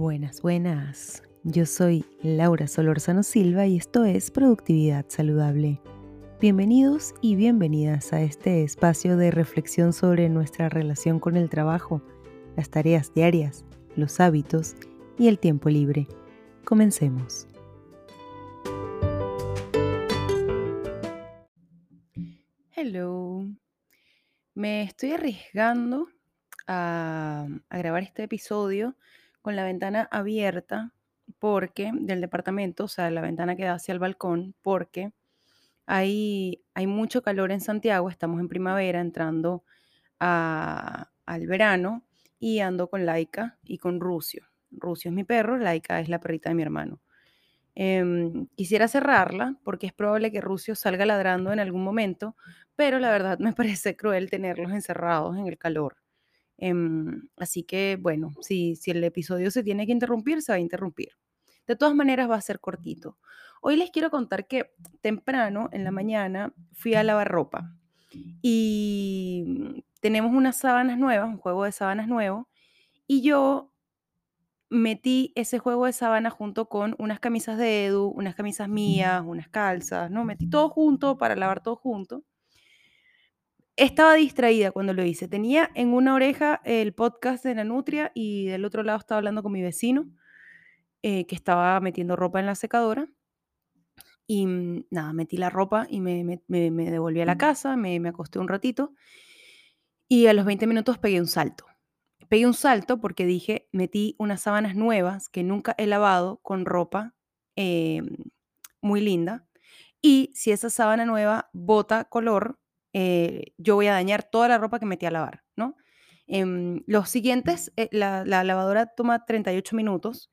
Buenas, buenas. Yo soy Laura Solorzano Silva y esto es Productividad Saludable. Bienvenidos y bienvenidas a este espacio de reflexión sobre nuestra relación con el trabajo, las tareas diarias, los hábitos y el tiempo libre. Comencemos. Hello. Me estoy arriesgando a, a grabar este episodio con la ventana abierta porque del departamento, o sea, la ventana que da hacia el balcón, porque hay, hay mucho calor en Santiago, estamos en primavera, entrando a- al verano, y ando con Laika y con Rucio. Rucio es mi perro, Laika es la perrita de mi hermano. Em, quisiera cerrarla porque es probable que Rucio salga ladrando en algún momento, pero la verdad me parece cruel tenerlos encerrados en el calor. Em, así que, bueno, si, si el episodio se tiene que interrumpir, se va a interrumpir. De todas maneras, va a ser cortito. Hoy les quiero contar que temprano, en la mañana, fui a lavar ropa y tenemos unas sábanas nuevas, un juego de sábanas nuevo, y yo metí ese juego de sábanas junto con unas camisas de Edu, unas camisas mías, unas calzas, ¿no? Metí todo junto para lavar todo junto. Estaba distraída cuando lo hice. Tenía en una oreja el podcast de la Nutria y del otro lado estaba hablando con mi vecino, eh, que estaba metiendo ropa en la secadora. Y mm, nada, metí la ropa y me, me- me- me devolví a la casa, me, me acosté un ratito y a los 20 minutos pegué un salto. Pegué un salto porque dije, metí unas sábanas nuevas que nunca he lavado con ropa em, muy linda. Y si esa sábana nueva bota color, eh, yo voy a dañar toda la ropa que metí a lavar, ¿no? Em, los siguientes, eh, la, la lavadora toma 38 minutos.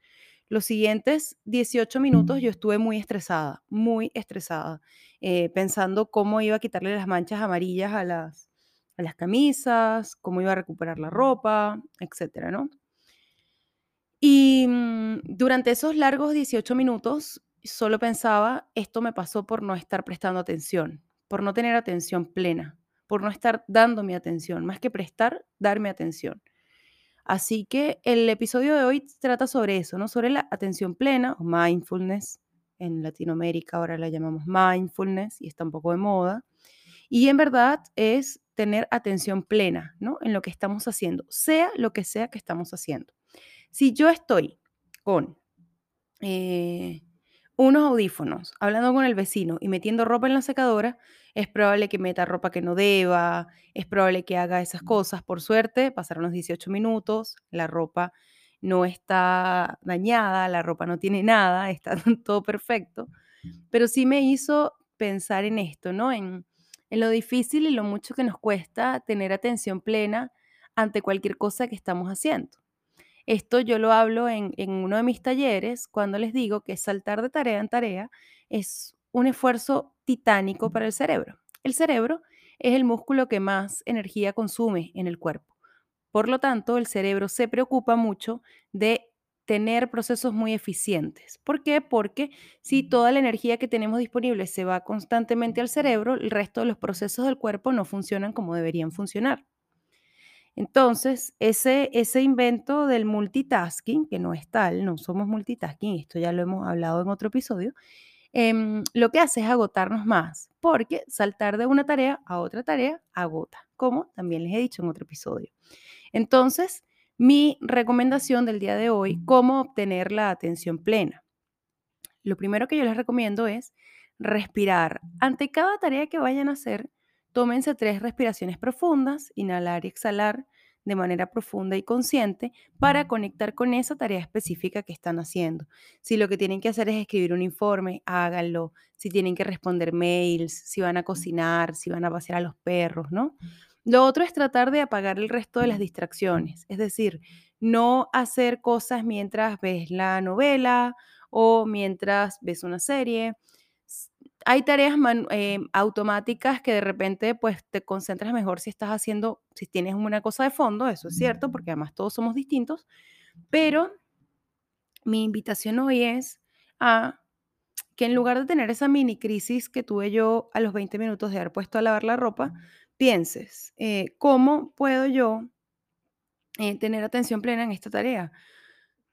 Los siguientes 18 minutos yo estuve muy estresada, muy estresada, eh, pensando cómo iba a quitarle las manchas amarillas a las, a las camisas, cómo iba a recuperar la ropa, etcétera, ¿no? Y mm, durante esos largos 18 minutos solo pensaba, esto me pasó por no estar prestando atención, por no tener atención plena, por no estar dando mi atención, más que prestar, darme atención. Así que el episodio de hoy trata sobre eso, ¿no? Sobre la atención plena o mindfulness. En Latinoamérica ahora la llamamos mindfulness y está un poco de moda. Y en verdad es tener atención plena, ¿no? En lo que estamos haciendo, sea lo que sea que estamos haciendo. Si yo estoy con eh, unos audífonos, hablando con el vecino y metiendo ropa en la secadora, es probable que meta ropa que no deba, es probable que haga esas cosas. Por suerte, pasaron los 18 minutos, la ropa no está dañada, la ropa no tiene nada, está todo perfecto, pero sí me hizo pensar en esto, ¿no? En, en lo difícil y lo mucho que nos cuesta tener atención plena ante cualquier cosa que estamos haciendo. Esto yo lo hablo en, en uno de mis talleres cuando les digo que saltar de tarea en tarea es un esfuerzo titánico para el cerebro. El cerebro es el músculo que más energía consume en el cuerpo. Por lo tanto, el cerebro se preocupa mucho de tener procesos muy eficientes. ¿Por qué? Porque si toda la energía que tenemos disponible se va constantemente al cerebro, el resto de los procesos del cuerpo no funcionan como deberían funcionar. Entonces, ese, ese invento del multitasking, que no es tal, no somos multitasking, esto ya lo hemos hablado en otro episodio, em, lo que hace es agotarnos más, porque saltar de una tarea a otra tarea agota, como también les he dicho en otro episodio. Entonces, mi recomendación del día de hoy, cómo obtener la atención plena. Lo primero que yo les recomiendo es respirar. Ante cada tarea que vayan a hacer, tómense tres respiraciones profundas, inhalar y exhalar de manera profunda y consciente para conectar con esa tarea específica que están haciendo. Si lo que tienen que hacer es escribir un informe, háganlo. Si tienen que responder mails, si van a cocinar, si van a pasear a los perros, ¿no? Lo otro es tratar de apagar el resto de las distracciones, es decir, no hacer cosas mientras ves la novela o mientras ves una serie. Hay tareas man- eh, automáticas que de repente pues te concentras mejor si estás haciendo, si tienes una cosa de fondo, eso es cierto, porque además todos somos distintos, pero mi invitación hoy es a que en lugar de tener esa mini crisis que tuve yo a los 20 minutos de haber puesto a lavar la ropa, pienses, eh, ¿cómo puedo yo eh, tener atención plena en esta tarea?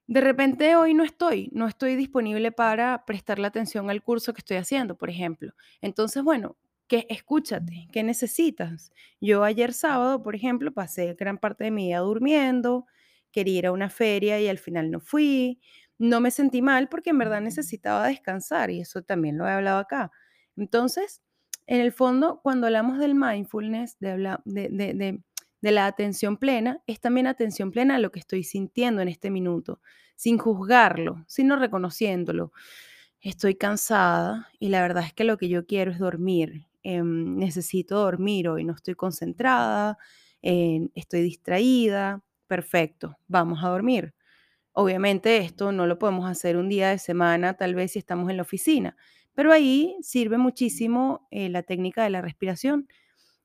De repente hoy no estoy, no estoy disponible para prestarle atención al curso que estoy haciendo, por ejemplo. Entonces, bueno, que escúchate, ¿qué necesitas? Yo ayer sábado, por ejemplo, pasé gran parte de mi día durmiendo, quería ir a una feria y al final no fui. No me sentí mal porque en verdad necesitaba descansar y eso también lo he hablado acá. Entonces, en el fondo, cuando hablamos del mindfulness, de, habla- de, de- de- de la atención plena, es también atención plena a lo que estoy sintiendo en este minuto, sin juzgarlo, sino reconociéndolo. Estoy cansada y la verdad es que lo que yo quiero es dormir. Em, necesito dormir hoy, no estoy concentrada, eh, estoy distraída. Perfecto, vamos a dormir. Obviamente esto no lo podemos hacer un día de semana, tal vez si estamos en la oficina, pero ahí sirve muchísimo eh, la técnica de la respiración.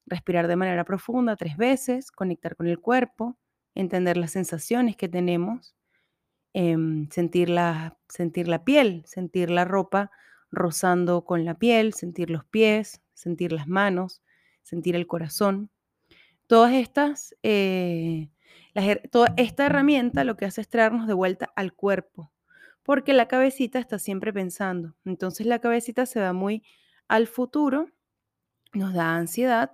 Respirar de manera profunda tres veces, conectar con el cuerpo, entender las sensaciones que tenemos, em, sentir, la, sentir la piel, sentir la ropa rozando con la piel, sentir los pies, sentir las manos, sentir el corazón. Todas estas, eh, toda esta herramienta lo que hace es traernos de vuelta al cuerpo, porque la cabecita está siempre pensando. Entonces la cabecita se va muy al futuro, nos da ansiedad,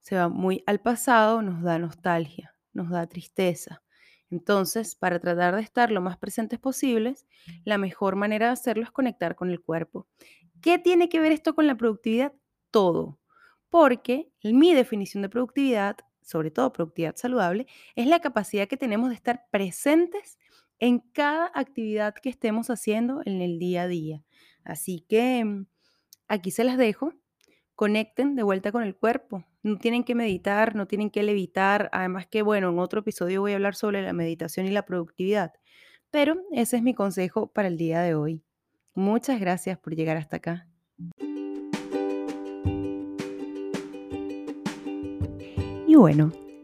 se va muy al pasado, nos da nostalgia, nos da tristeza. Entonces, para tratar de estar lo más presentes posibles, la mejor manera de hacerlo es conectar con el cuerpo. ¿Qué tiene que ver esto con la productividad? Todo. Porque mi definición de productividad, sobre todo productividad saludable, es la capacidad que tenemos de estar presentes en cada actividad que estemos haciendo en el día a día. Así que mm, aquí se las dejo. Conecten de vuelta con el cuerpo. No tienen que meditar, no tienen que levitar. Además que, bueno, en otro episodio voy a hablar sobre la meditación y la productividad. Pero ese es mi consejo para el día de hoy. Muchas gracias por llegar hasta acá. Y bueno,